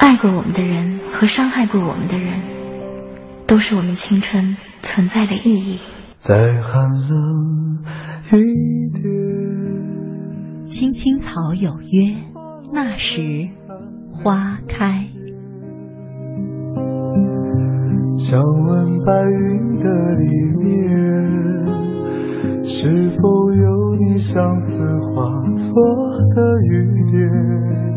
爱过我们的人和伤害过我们的人，都是我们青春存在的意义。再寒冷一点，青青草有约，那时花开。想问白云的里面，是否有你相思化作的雨点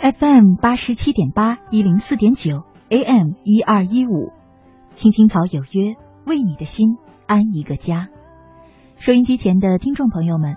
？FM 八十七点八一零四点九，AM 一二一五，青青草有约，为你的心安一个家。收音机前的听众朋友们，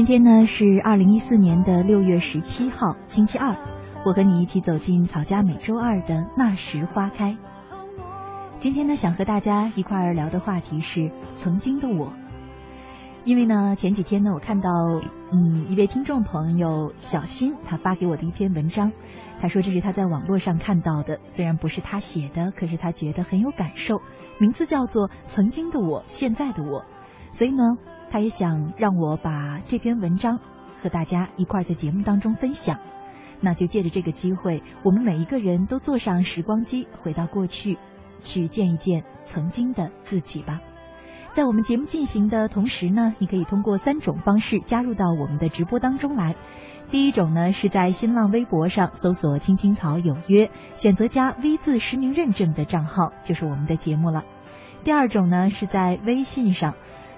今天呢是二零一四年的六月十七号，星期二。我和你一起走进草家每周二的那时花开。今天呢，想和大家一块儿聊的话题是曾经的我。因为呢，前几天呢，我看到嗯一位听众朋友小新他发给我的一篇文章，他说这是他在网络上看到的，虽然不是他写的，可是他觉得很有感受，名字叫做《曾经的我，现在的我》，所以呢。他也想让我把这篇文章和大家一块在节目当中分享，那就借着这个机会，我们每一个人都坐上时光机，回到过去，去见一见曾经的自己吧。在我们节目进行的同时呢，你可以通过三种方式加入到我们的直播当中来。第一种呢，是在新浪微博上搜索“青青草有约”，选择加 V 字实名认证的账号，就是我们的节目了。第二种呢，是在微信上。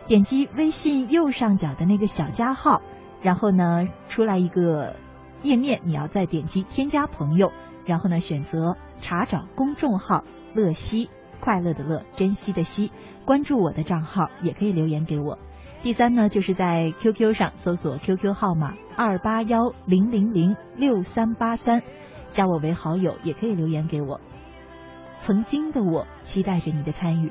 点击微信右上角的那个小加号，然后呢出来一个页面，你要再点击添加朋友，然后呢选择查找公众号“乐西”，快乐的乐，珍惜的惜，关注我的账号，也可以留言给我。第三呢，就是在 QQ 上搜索 QQ 号码二八幺零零零六三八三，加我为好友，也可以留言给我。曾经的我，期待着你的参与。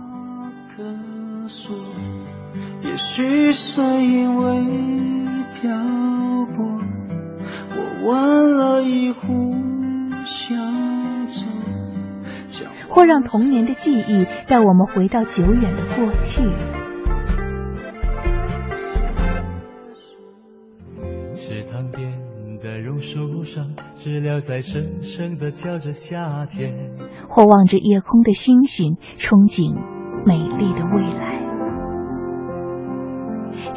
绿色因为漂泊我忘了一壶香酒或让童年的记忆带我们回到久远的过去。池塘边的榕树上知了在声声的叫着夏天或望着夜空的星星憧憬美丽的未来。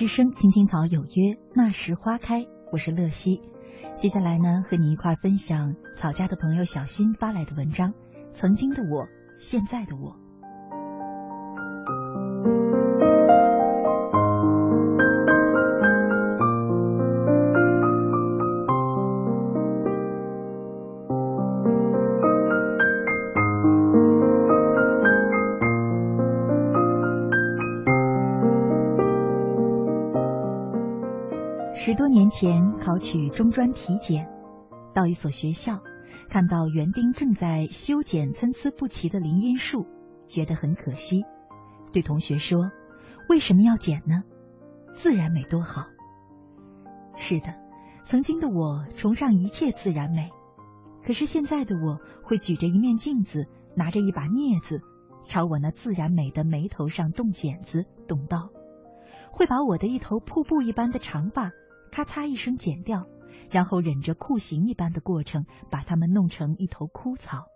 之声青青草有约，那时花开。我是乐西，接下来呢，和你一块分享草家的朋友小新发来的文章。曾经的我，现在的我。去中专体检，到一所学校，看到园丁正在修剪参差不齐的林荫树，觉得很可惜，对同学说：“为什么要剪呢？自然美多好。”是的，曾经的我崇尚一切自然美，可是现在的我会举着一面镜子，拿着一把镊子，朝我那自然美的眉头上动剪子、动刀，会把我的一头瀑布一般的长发。咔嚓一声剪掉，然后忍着酷刑一般的过程，把它们弄成一头枯草。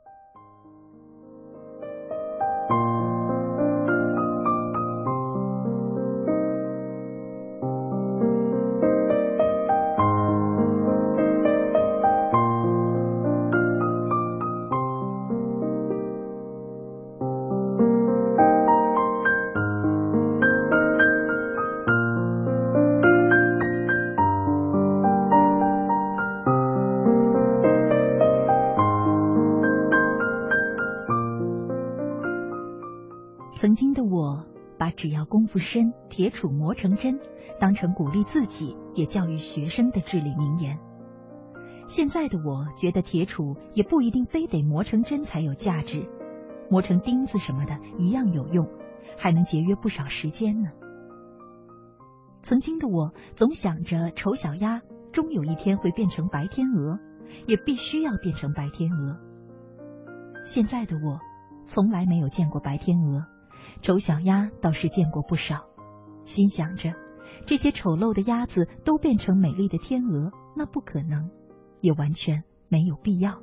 铁杵磨成针，当成鼓励自己也教育学生的至理名言。现在的我觉得铁杵也不一定非得磨成针才有价值，磨成钉子什么的一样有用，还能节约不少时间呢。曾经的我总想着丑小鸭终有一天会变成白天鹅，也必须要变成白天鹅。现在的我从来没有见过白天鹅。丑小鸭倒是见过不少，心想着这些丑陋的鸭子都变成美丽的天鹅，那不可能，也完全没有必要。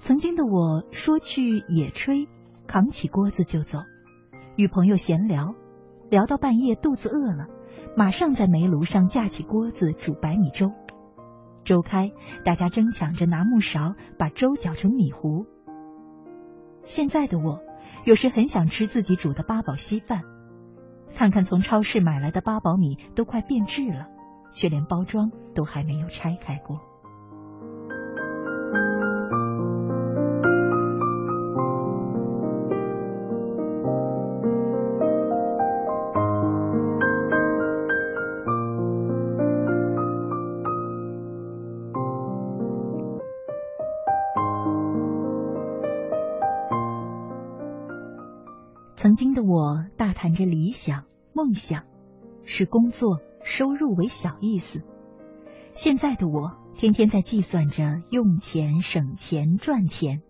曾经的我说去野炊，扛起锅子就走，与朋友闲聊，聊到半夜肚子饿了，马上在煤炉上架起锅子煮白米粥。粥开，大家争抢着拿木勺把粥搅成米糊。现在的我。有时很想吃自己煮的八宝稀饭，看看从超市买来的八宝米都快变质了，却连包装都还没有拆开过。想、梦想，视工作收入为小意思。现在的我天天在计算着用钱、省钱、赚钱。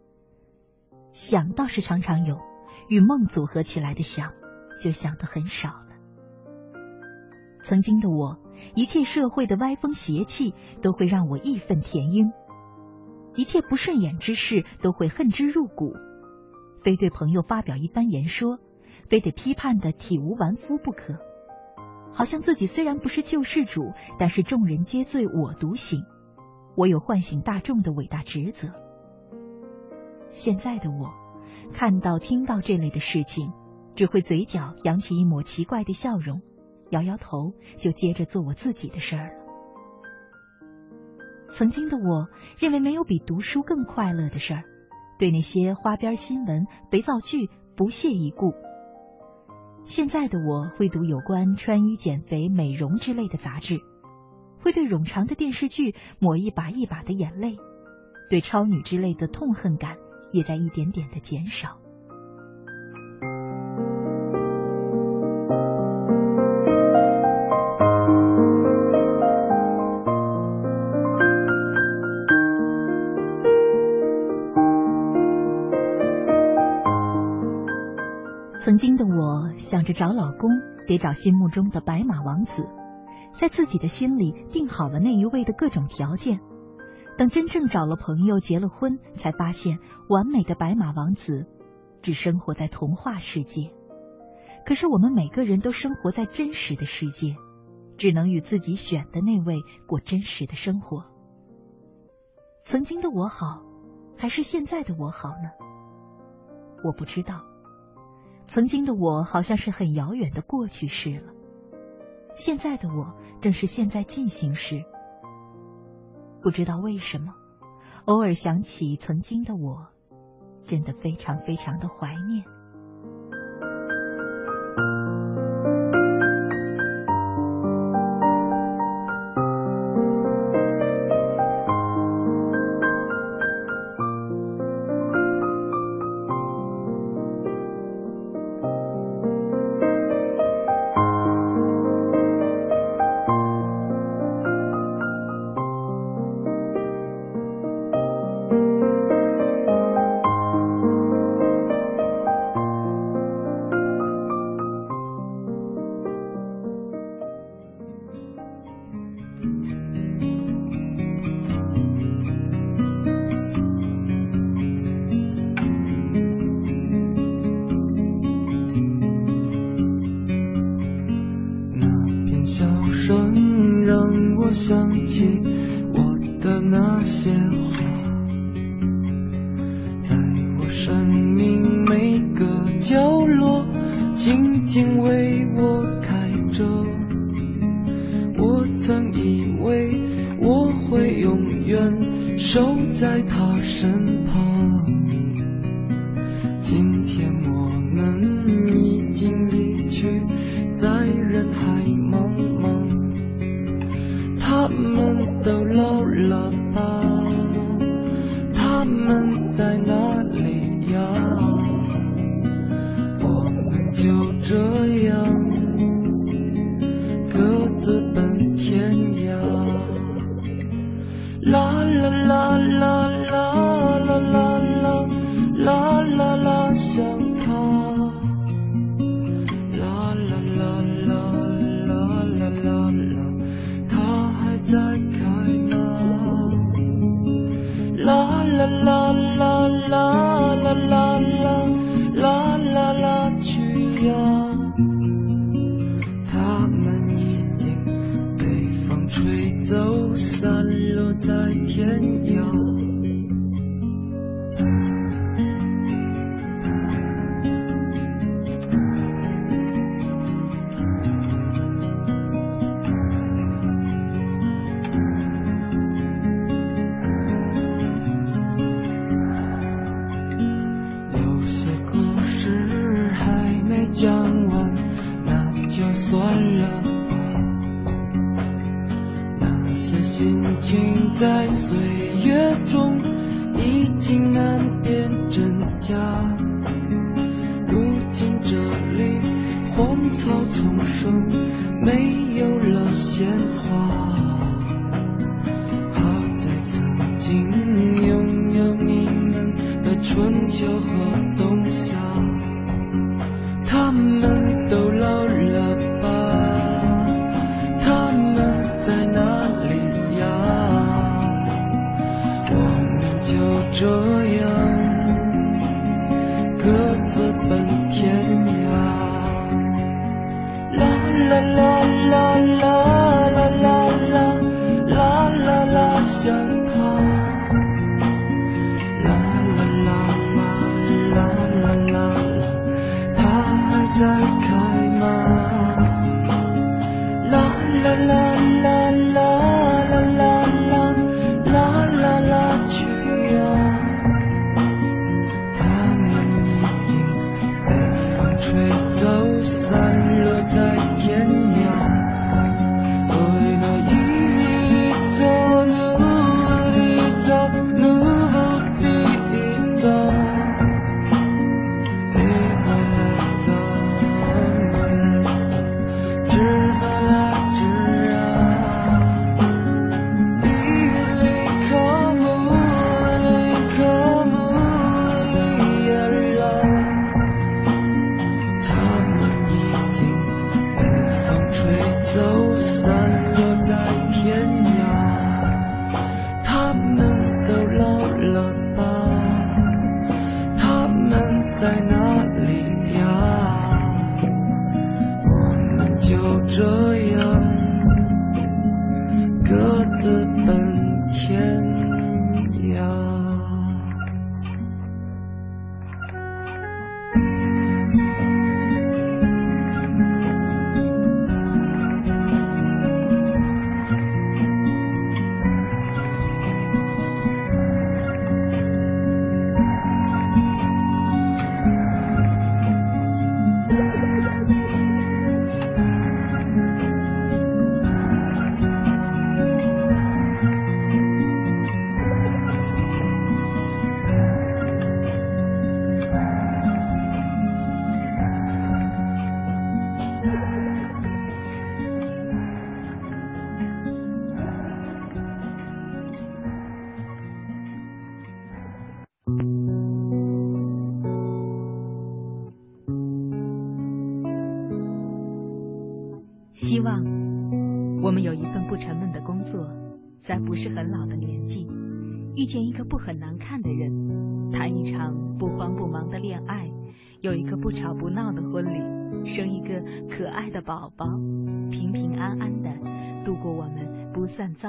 想倒是常常有，与梦组合起来的想，就想的很少了。曾经的我，一切社会的歪风邪气都会让我义愤填膺，一切不顺眼之事都会恨之入骨，非对朋友发表一番言说。非得批判的体无完肤不可，好像自己虽然不是救世主，但是众人皆醉我独醒，我有唤醒大众的伟大职责。现在的我，看到听到这类的事情，只会嘴角扬起一抹奇怪的笑容，摇摇头，就接着做我自己的事儿了。曾经的我认为没有比读书更快乐的事儿，对那些花边新闻、肥皂剧不屑一顾。现在的我会读有关穿衣、减肥、美容之类的杂志，会对冗长的电视剧抹一把一把的眼泪，对超女之类的痛恨感也在一点点的减少。想着找老公得找心目中的白马王子，在自己的心里定好了那一位的各种条件。等真正找了朋友结了婚，才发现完美的白马王子只生活在童话世界。可是我们每个人都生活在真实的世界，只能与自己选的那位过真实的生活。曾经的我好，还是现在的我好呢？我不知道。曾经的我好像是很遥远的过去式了，现在的我正是现在进行时。不知道为什么，偶尔想起曾经的我，真的非常非常的怀念。想起在岁月中已经难辨真假。如今这里荒草丛生没有了鲜花。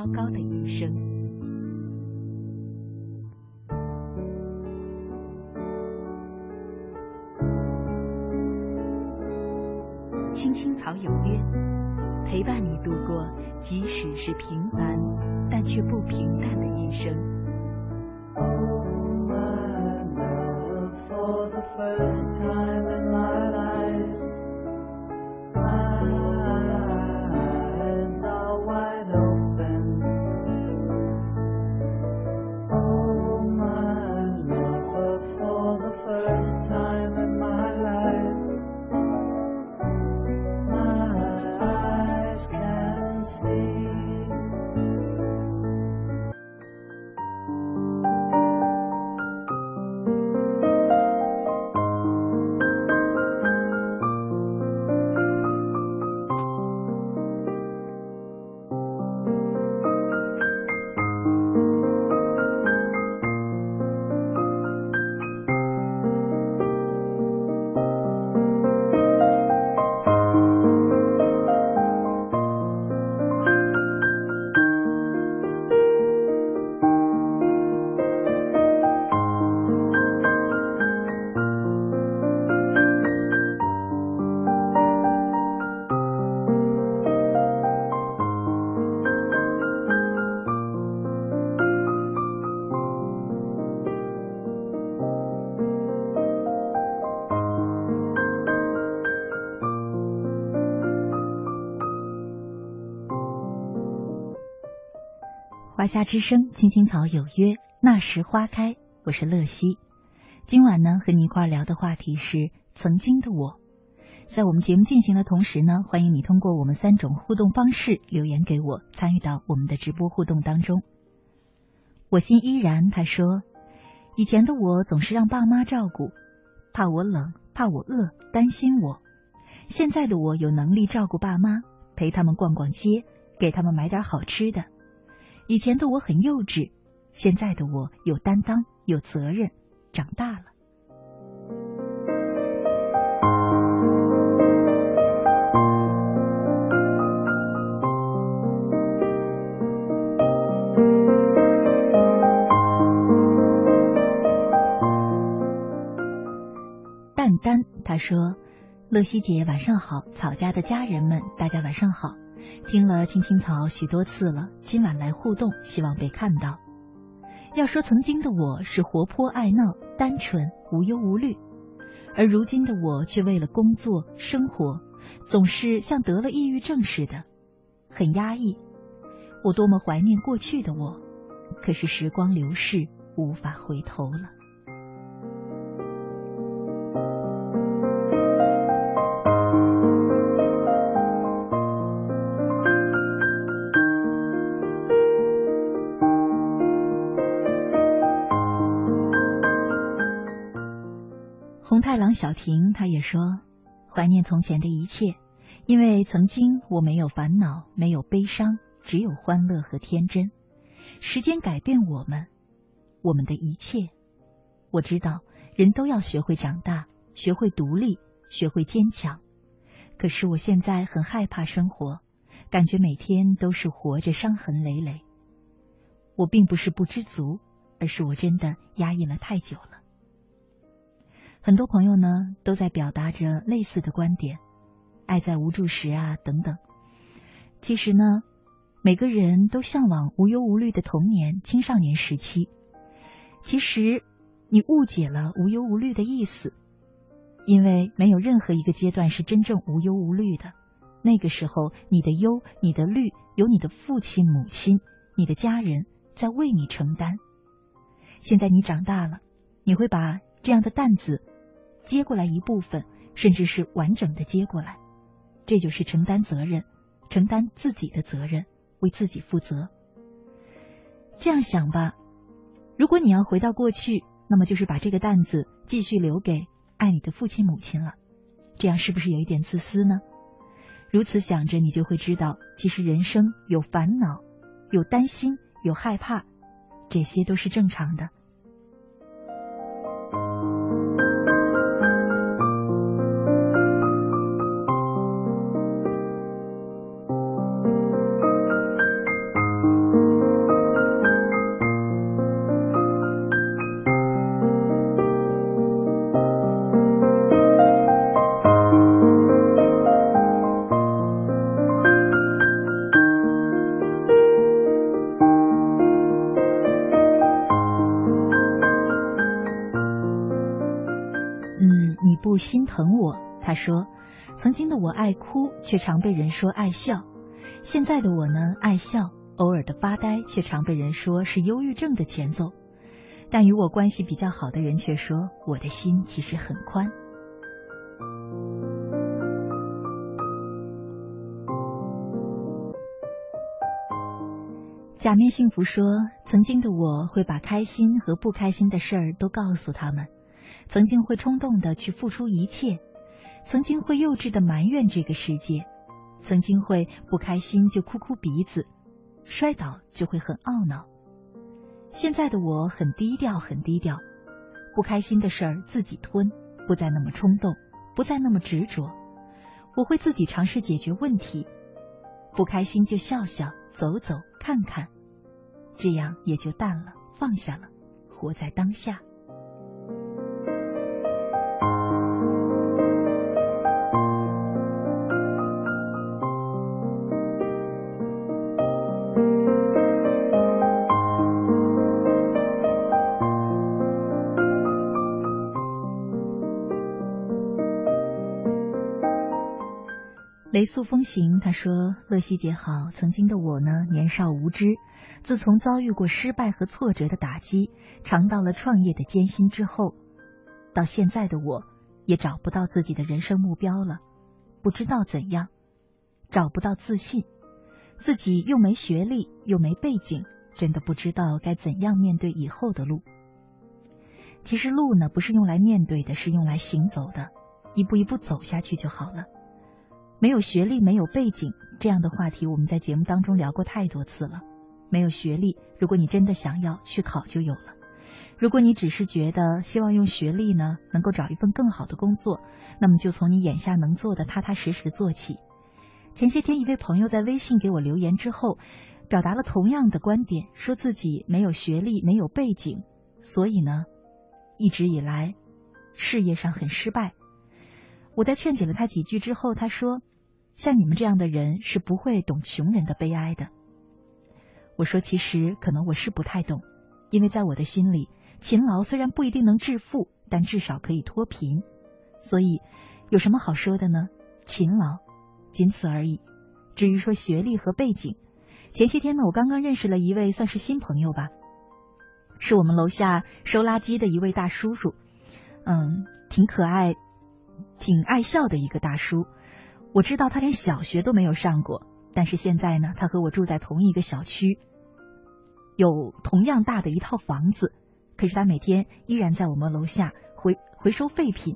不算糟糕的一生。青青草有约，陪伴你度过即使是平凡但却不平淡的一生。Oh, my love, for the first 家之声，青青草有约，那时花开。我是乐西。今晚呢，和你一块聊的话题是曾经的我。在我们节目进行的同时呢，欢迎你通过我们三种互动方式留言给我，参与到我们的直播互动当中。我心依然，他说，以前的我总是让爸妈照顾，怕我冷，怕我饿，担心我。现在的我有能力照顾爸妈，陪他们逛逛街，给他们买点好吃的。以前的我很幼稚，现在的我有担当，有责任，长大了。蛋蛋他说：“乐西姐晚上好，草家的家人们大家晚上好。听了青青草许多次了，今晚来互动，希望被看到。要说曾经的我是活泼爱闹、单纯无忧无虑，而如今的我却为了工作生活，总是像得了抑郁症似的，很压抑。我多么怀念过去的我，可是时光流逝，无法回头了。”小婷，她也说怀念从前的一切，因为曾经我没有烦恼，没有悲伤，只有欢乐和天真。时间改变我们，我们的一切。我知道人都要学会长大，学会独立，学会坚强。可是我现在很害怕生活，感觉每天都是活着，伤痕累累。我并不是不知足，而是我真的压抑了太久了。很多朋友呢都在表达着类似的观点，爱在无助时啊等等。其实呢，每个人都向往无忧无虑的童年、青少年时期。其实你误解了无忧无虑的意思，因为没有任何一个阶段是真正无忧无虑的。那个时候，你的忧、你的虑，有你的父亲、母亲、你的家人在为你承担。现在你长大了，你会把这样的担子接过来一部分，甚至是完整的接过来，这就是承担责任，承担自己的责任，为自己负责。这样想吧，如果你要回到过去，那么就是把这个担子继续留给爱你的父亲母亲了。这样是不是有一点自私呢？如此想着，你就会知道，其实人生有烦恼，有担心，有害怕，这些都是正常的。说：“曾经的我爱哭，却常被人说爱笑；现在的我呢，爱笑，偶尔的发呆，却常被人说是忧郁症的前奏。但与我关系比较好的人却说，我的心其实很宽。”假面幸福说：“曾经的我会把开心和不开心的事儿都告诉他们。”曾经会冲动的去付出一切，曾经会幼稚的埋怨这个世界，曾经会不开心就哭哭鼻子，摔倒就会很懊恼。现在的我很低调，很低调，不开心的事儿自己吞，不再那么冲动，不再那么执着。我会自己尝试解决问题，不开心就笑笑，走走看看，这样也就淡了，放下了，活在当下。素风行，他说：“乐西姐好，曾经的我呢，年少无知，自从遭遇过失败和挫折的打击，尝到了创业的艰辛之后，到现在的我，也找不到自己的人生目标了，不知道怎样，找不到自信，自己又没学历，又没背景，真的不知道该怎样面对以后的路。其实路呢，不是用来面对的，是用来行走的，一步一步走下去就好了。”没有学历，没有背景，这样的话题我们在节目当中聊过太多次了。没有学历，如果你真的想要去考，就有了；如果你只是觉得希望用学历呢，能够找一份更好的工作，那么就从你眼下能做的踏踏实实做起。前些天一位朋友在微信给我留言之后，表达了同样的观点，说自己没有学历，没有背景，所以呢，一直以来事业上很失败。我在劝解了他几句之后，他说：“像你们这样的人是不会懂穷人的悲哀的。”我说：“其实可能我是不太懂，因为在我的心里，勤劳虽然不一定能致富，但至少可以脱贫。所以有什么好说的呢？勤劳，仅此而已。至于说学历和背景，前些天呢，我刚刚认识了一位算是新朋友吧，是我们楼下收垃圾的一位大叔叔，嗯，挺可爱。”挺爱笑的一个大叔，我知道他连小学都没有上过，但是现在呢，他和我住在同一个小区，有同样大的一套房子，可是他每天依然在我们楼下回回收废品，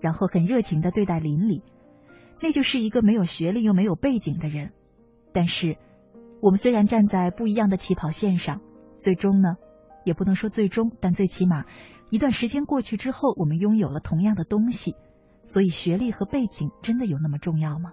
然后很热情的对待邻里，那就是一个没有学历又没有背景的人。但是我们虽然站在不一样的起跑线上，最终呢，也不能说最终，但最起码一段时间过去之后，我们拥有了同样的东西。所以，学历和背景真的有那么重要吗？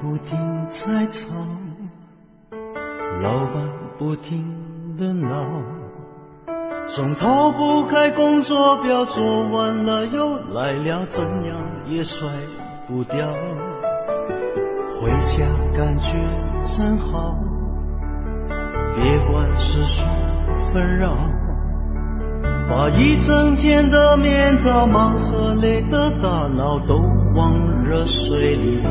不停在吵，老板不停的闹，总逃不开工作表，做完了又来了，怎样也甩不掉。回家感觉真好，别管世俗纷扰。把一整天的面罩、忙和累的大脑都往热水里泡，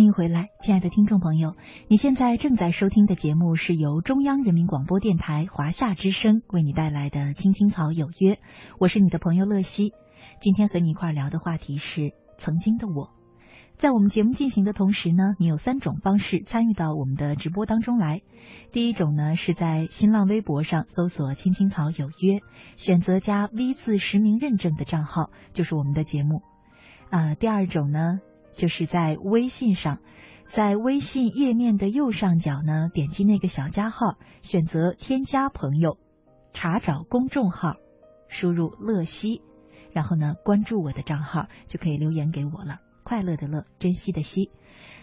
欢迎回来，亲爱的听众朋友，你现在正在收听的节目是由中央人民广播电台华夏之声为你带来的《青青草有约》，我是你的朋友乐西。今天和你一块聊的话题是曾经的我。在我们节目进行的同时呢，你有三种方式参与到我们的直播当中来。第一种呢是在新浪微博上搜索“青青草有约”，选择加 V 字实名认证的账号，就是我们的节目。啊，第二种呢。就是在微信上，在微信页面的右上角呢，点击那个小加号，选择添加朋友，查找公众号，输入乐西，然后呢关注我的账号，就可以留言给我了。快乐的乐，珍惜的惜。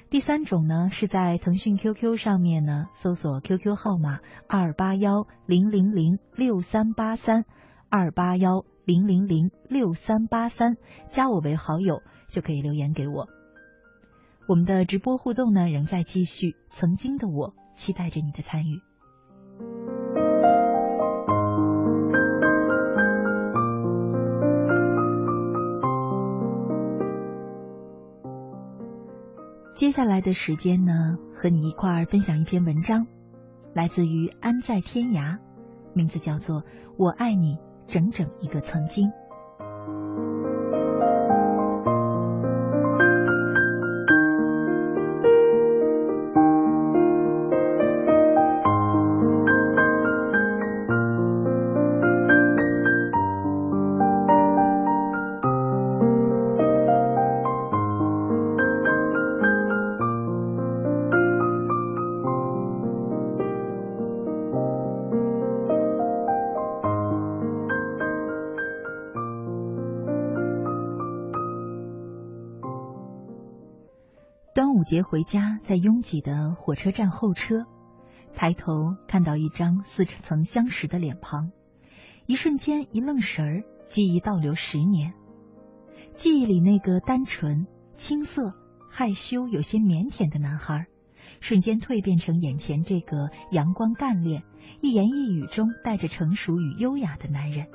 第三种呢，是在腾讯 QQ 上面呢，搜索 QQ 号码二八幺零零零六三八三二八幺零零零六三八三，加我为好友就可以留言给我。我们的直播互动呢仍在继续，曾经的我期待着你的参与。接下来的时间呢，和你一块儿分享一篇文章，来自于安在天涯，名字叫做《我爱你整整一个曾经》。别回家，在拥挤的火车站候车，抬头看到一张似曾相识的脸庞，一瞬间一愣神儿，记忆倒流十年，记忆里那个单纯、青涩、害羞、有些腼腆的男孩，瞬间蜕变成眼前这个阳光干练、一言一语中带着成熟与优雅的男人。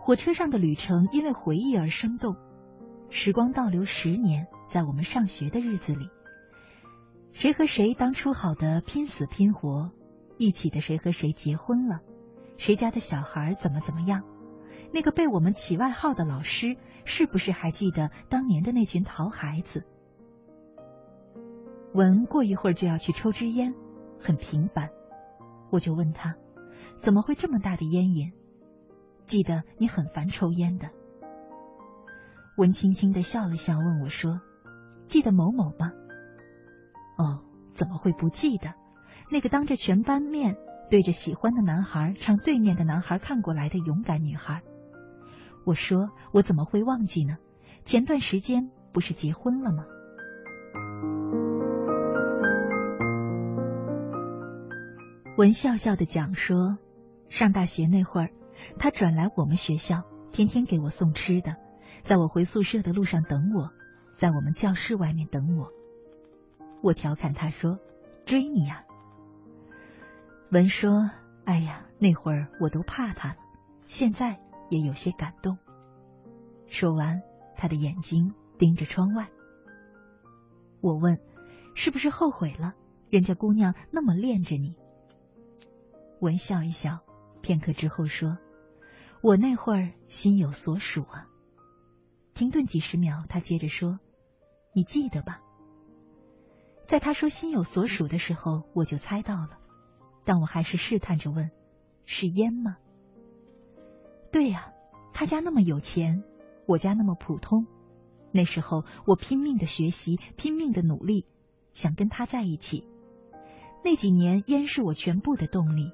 火车上的旅程因为回忆而生动，时光倒流十年。在我们上学的日子里，谁和谁当初好的拼死拼活，一起的谁和谁结婚了，谁家的小孩怎么怎么样？那个被我们起外号的老师，是不是还记得当年的那群淘孩子？文过一会儿就要去抽支烟，很平凡。我就问他，怎么会这么大的烟瘾？记得你很烦抽烟的。文轻轻的笑了笑，问我说。记得某某吗？哦，怎么会不记得？那个当着全班面对着喜欢的男孩唱《对面的男孩看过来》的勇敢女孩。我说，我怎么会忘记呢？前段时间不是结婚了吗？文笑笑的讲说，上大学那会儿，他转来我们学校，天天给我送吃的，在我回宿舍的路上等我。在我们教室外面等我，我调侃他说：“追你呀。”文说：“哎呀，那会儿我都怕他了，现在也有些感动。”说完，他的眼睛盯着窗外。我问：“是不是后悔了？人家姑娘那么恋着你？”文笑一笑，片刻之后说：“我那会儿心有所属啊。”停顿几十秒，他接着说。你记得吧？在他说心有所属的时候，我就猜到了，但我还是试探着问：“是烟吗？”对呀，他家那么有钱，我家那么普通。那时候我拼命的学习，拼命的努力，想跟他在一起。那几年，烟是我全部的动力。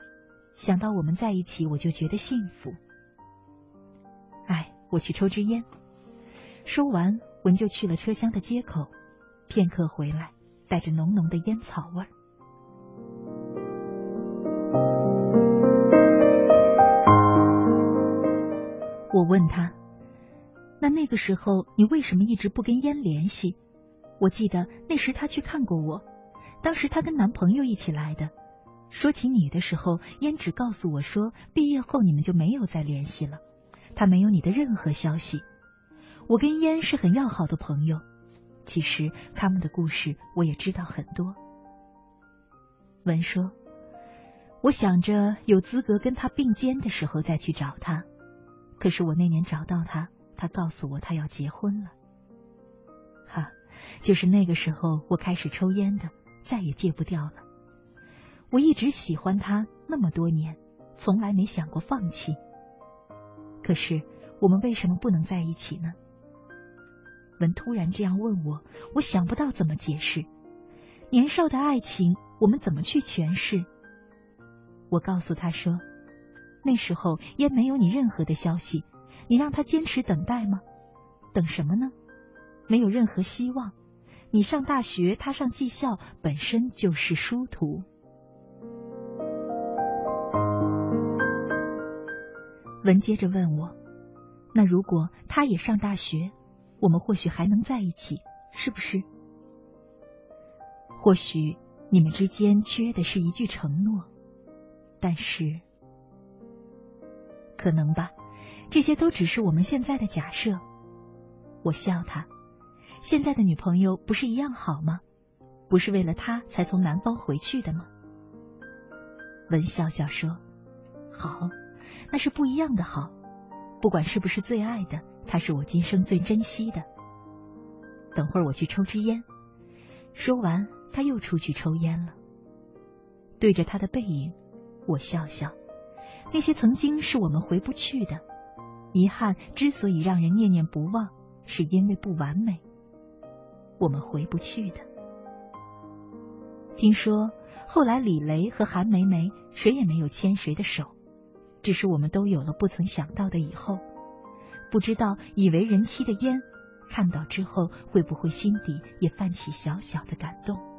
想到我们在一起，我就觉得幸福。哎，我去抽支烟。说完。文就去了车厢的街口，片刻回来，带着浓浓的烟草味儿。我问他：“那那个时候你为什么一直不跟烟联系？”我记得那时他去看过我，当时他跟男朋友一起来的。说起你的时候，烟只告诉我说，毕业后你们就没有再联系了，他没有你的任何消息。我跟烟是很要好的朋友，其实他们的故事我也知道很多。文说：“我想着有资格跟他并肩的时候再去找他，可是我那年找到他，他告诉我他要结婚了。哈，就是那个时候我开始抽烟的，再也戒不掉了。我一直喜欢他那么多年，从来没想过放弃。可是我们为什么不能在一起呢？”文突然这样问我，我想不到怎么解释。年少的爱情，我们怎么去诠释？我告诉他说：“那时候也没有你任何的消息，你让他坚持等待吗？等什么呢？没有任何希望。你上大学，他上技校，本身就是殊途。”文接着问我：“那如果他也上大学？”我们或许还能在一起，是不是？或许你们之间缺的是一句承诺，但是可能吧。这些都只是我们现在的假设。我笑他，现在的女朋友不是一样好吗？不是为了他才从南方回去的吗？文笑笑说：“好，那是不一样的好，不管是不是最爱的。”他是我今生最珍惜的。等会儿我去抽支烟。说完，他又出去抽烟了。对着他的背影，我笑笑。那些曾经是我们回不去的遗憾，之所以让人念念不忘，是因为不完美。我们回不去的。听说后来李雷和韩梅梅谁也没有牵谁的手，只是我们都有了不曾想到的以后。不知道已为人妻的烟，看到之后会不会心底也泛起小小的感动？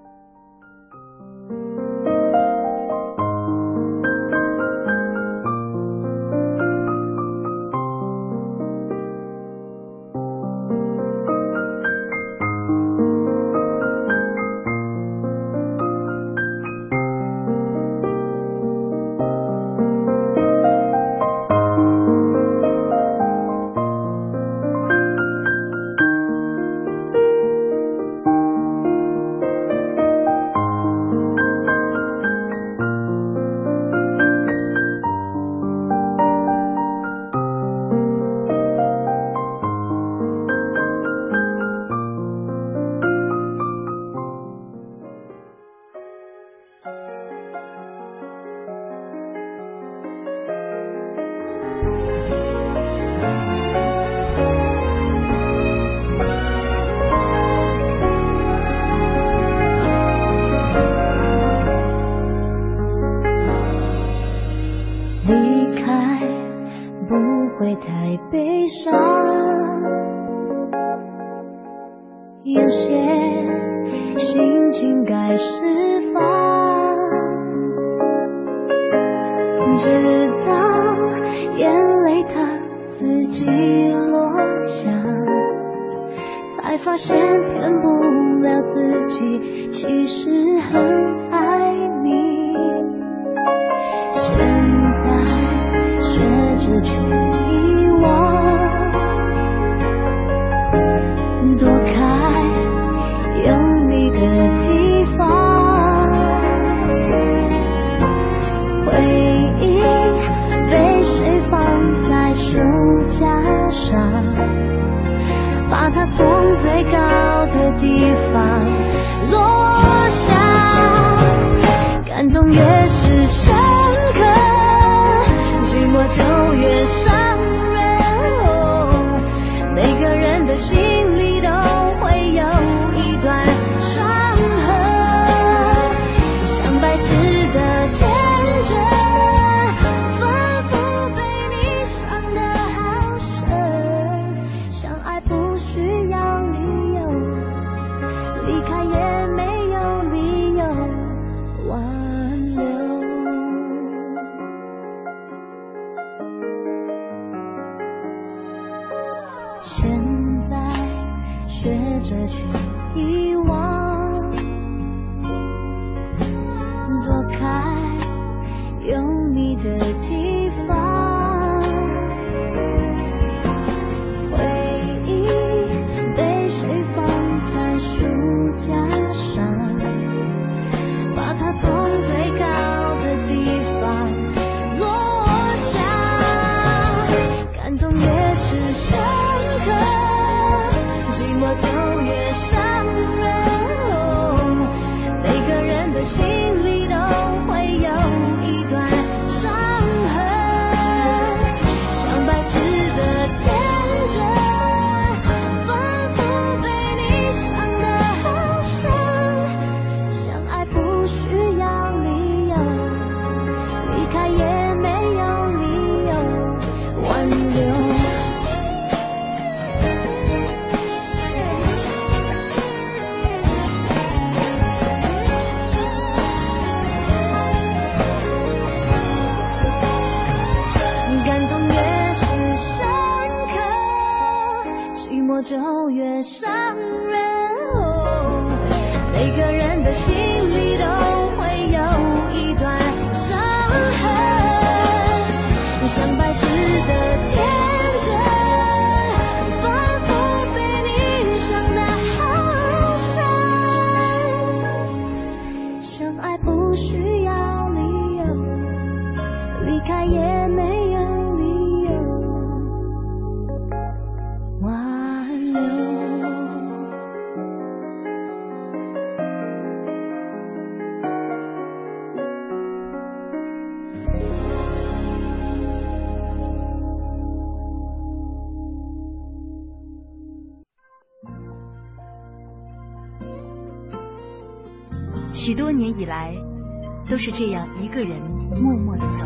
都是这样一个人默默的走，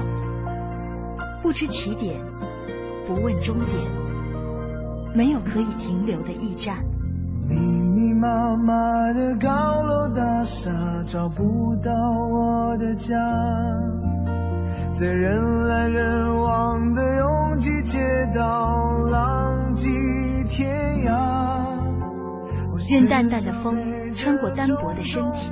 不知起点，不问终点，没有可以停留的驿站。密密麻麻的高楼大厦找不到我的家，在人来人往的拥挤街道，浪迹天涯。任淡淡的风穿过单薄的身体。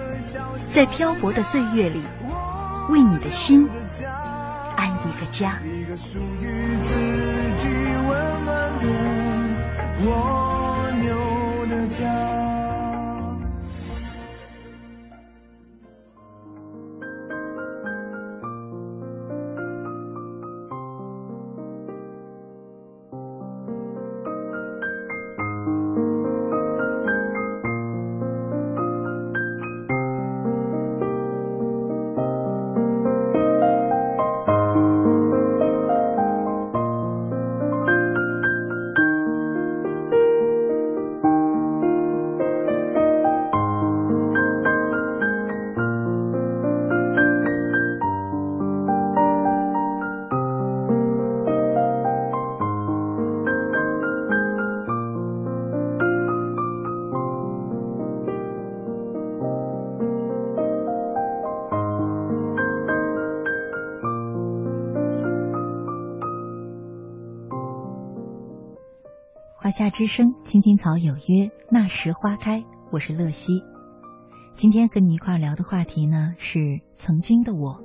在漂泊的岁月里，为你的心安一个家。之声，青青草有约，那时花开。我是乐西，今天和你一块聊的话题呢是曾经的我。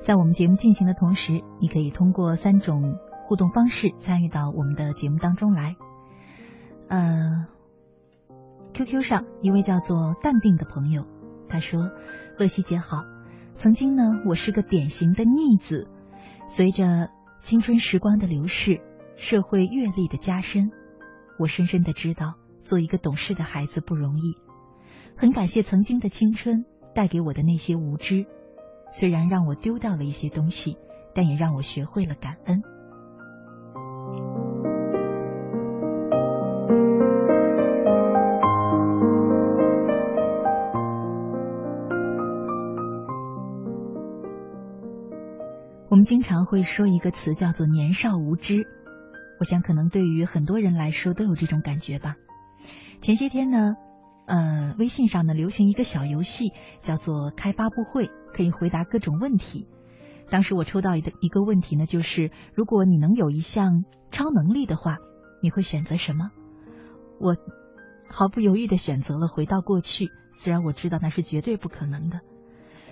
在我们节目进行的同时，你可以通过三种互动方式参与到我们的节目当中来。呃，QQ 上一位叫做淡定的朋友，他说：“乐西姐好，曾经呢，我是个典型的逆子，随着青春时光的流逝，社会阅历的加深。”我深深的知道，做一个懂事的孩子不容易。很感谢曾经的青春带给我的那些无知，虽然让我丢掉了一些东西，但也让我学会了感恩。我们经常会说一个词，叫做“年少无知”。我想，可能对于很多人来说都有这种感觉吧。前些天呢，呃，微信上呢流行一个小游戏，叫做开发布会，可以回答各种问题。当时我抽到一个一个问题呢，就是如果你能有一项超能力的话，你会选择什么？我毫不犹豫的选择了回到过去，虽然我知道那是绝对不可能的。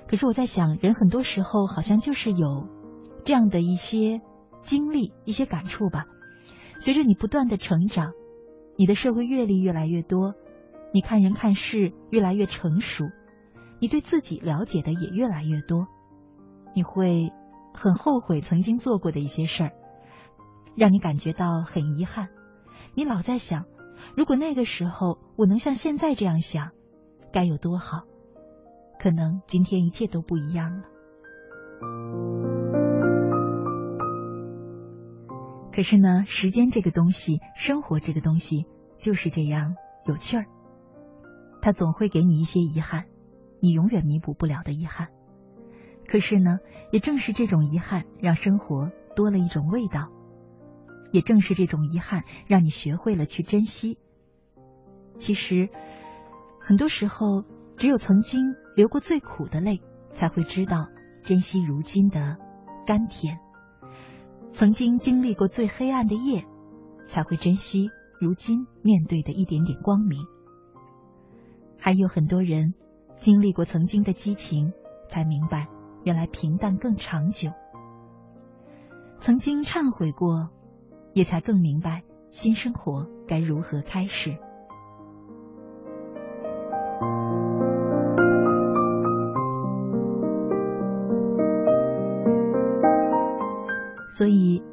可是我在想，人很多时候好像就是有这样的一些经历、一些感触吧。随着你不断的成长，你的社会阅历越来越多，你看人看事越来越成熟，你对自己了解的也越来越多，你会很后悔曾经做过的一些事儿，让你感觉到很遗憾。你老在想，如果那个时候我能像现在这样想，该有多好。可能今天一切都不一样了。可是呢，时间这个东西，生活这个东西，就是这样有趣儿。它总会给你一些遗憾，你永远弥补不了的遗憾。可是呢，也正是这种遗憾，让生活多了一种味道；也正是这种遗憾，让你学会了去珍惜。其实，很多时候，只有曾经流过最苦的泪，才会知道珍惜如今的甘甜；曾经经历过最黑暗的夜，才会珍惜如今面对的一点点光明。还有很多人经历过曾经的激情，才明白原来平淡更长久。曾经忏悔过，也才更明白新生活该如何开始。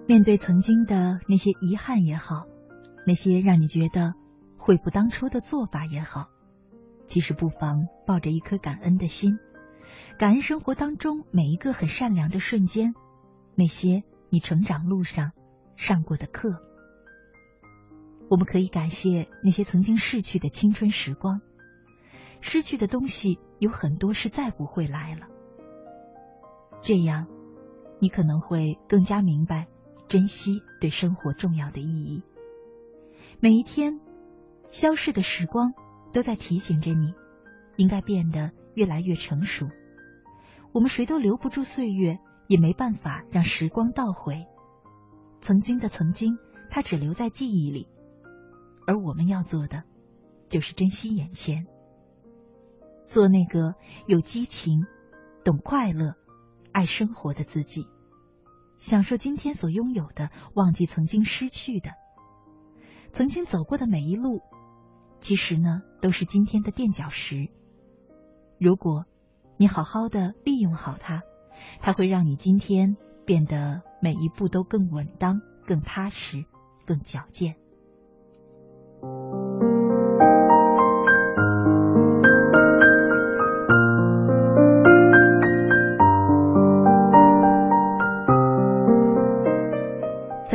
面对曾经的那些遗憾也好，那些让你觉得悔不当初的做法也好。其实不妨抱着一颗感恩的心，感恩生活当中每一个很善良的瞬间，那些你成长路上上过的课。我们可以感谢那些曾经逝去的青春时光，失去的东西有很多是再不会来了。这样，你可能会更加明白珍惜对生活重要的意义。每一天消逝的时光。都在提醒着你，应该变得越来越成熟。我们谁都留不住岁月，也没办法让时光倒回。曾经的曾经，它只留在记忆里，而我们要做的，就是珍惜眼前，做那个有激情、懂快乐、爱生活的自己，享受今天所拥有的，忘记曾经失去的，曾经走过的每一路。其实呢，都是今天的垫脚石。如果你好好的利用好它，它会让你今天变得每一步都更稳当、更踏实、更矫健。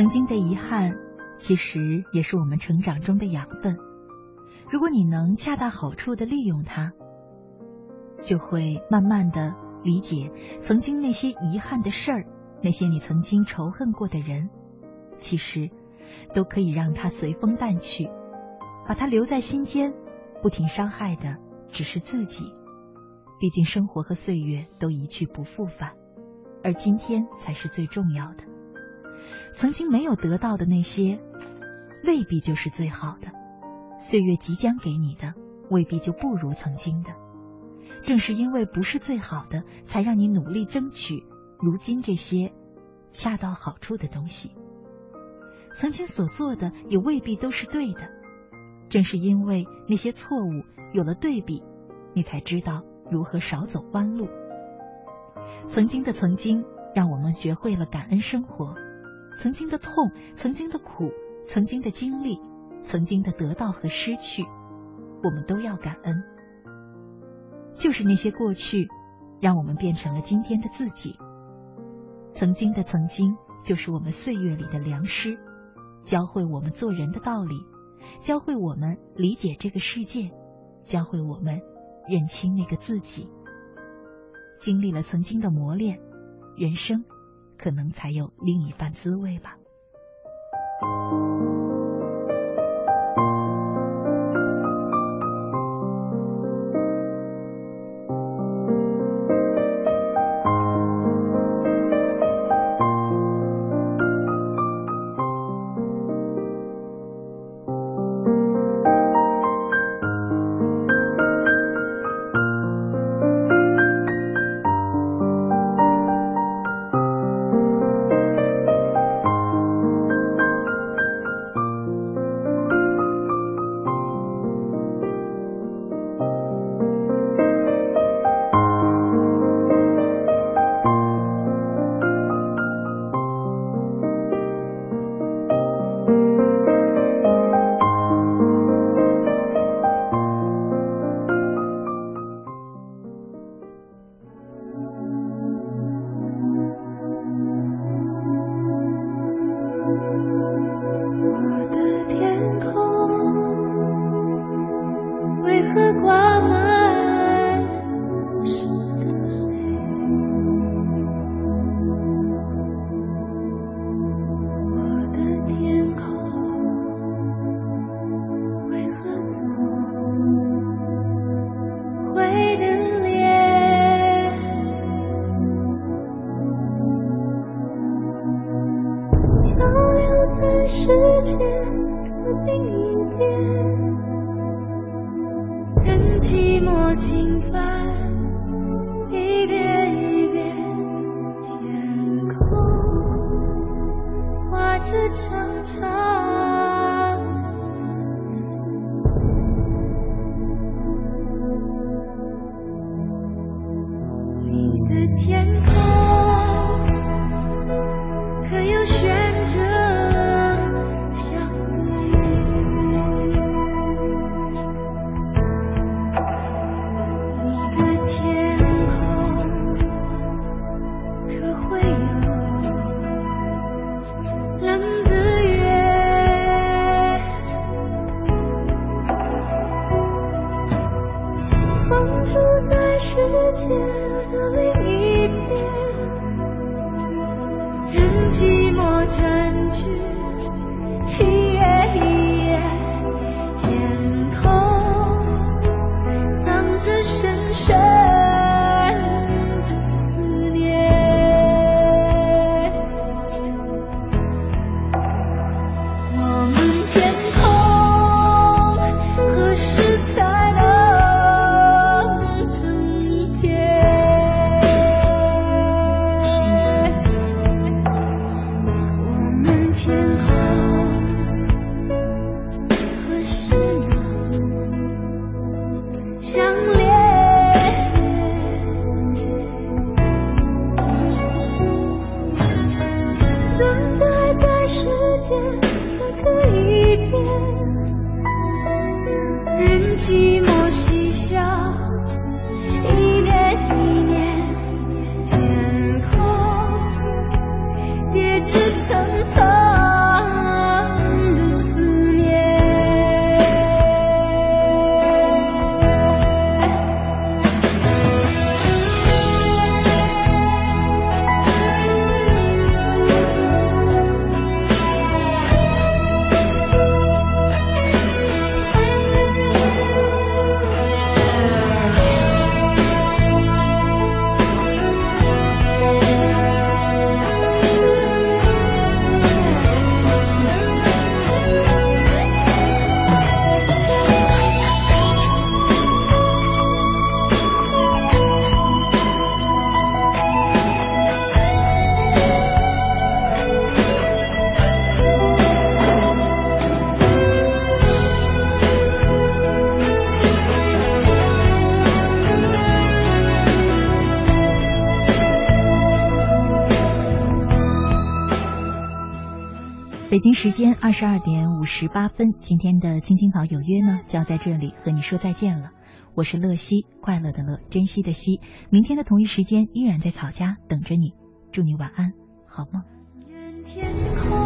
曾经的遗憾，其实也是我们成长中的养分。如果你能恰到好处的利用它，就会慢慢的理解曾经那些遗憾的事儿，那些你曾经仇恨过的人，其实都可以让它随风淡去，把它留在心间，不停伤害的只是自己。毕竟生活和岁月都一去不复返，而今天才是最重要的。曾经没有得到的那些，未必就是最好的。岁月即将给你的，未必就不如曾经的。正是因为不是最好的，才让你努力争取如今这些恰到好处的东西。曾经所做的也未必都是对的。正是因为那些错误有了对比，你才知道如何少走弯路。曾经的曾经，让我们学会了感恩生活。曾经的痛，曾经的苦，曾经的经历。曾经的得到和失去，我们都要感恩。就是那些过去，让我们变成了今天的自己。曾经的曾经，就是我们岁月里的良师，教会我们做人的道理，教会我们理解这个世界，教会我们认清那个自己。经历了曾经的磨练，人生可能才有另一番滋味吧。人寂寞十二点五十八分今天的青青草有约呢就要在这里和你说再见了。我是乐西快乐的乐珍惜的惜。明天的同一时间依然在草家等着你。祝你晚安好梦。愿天空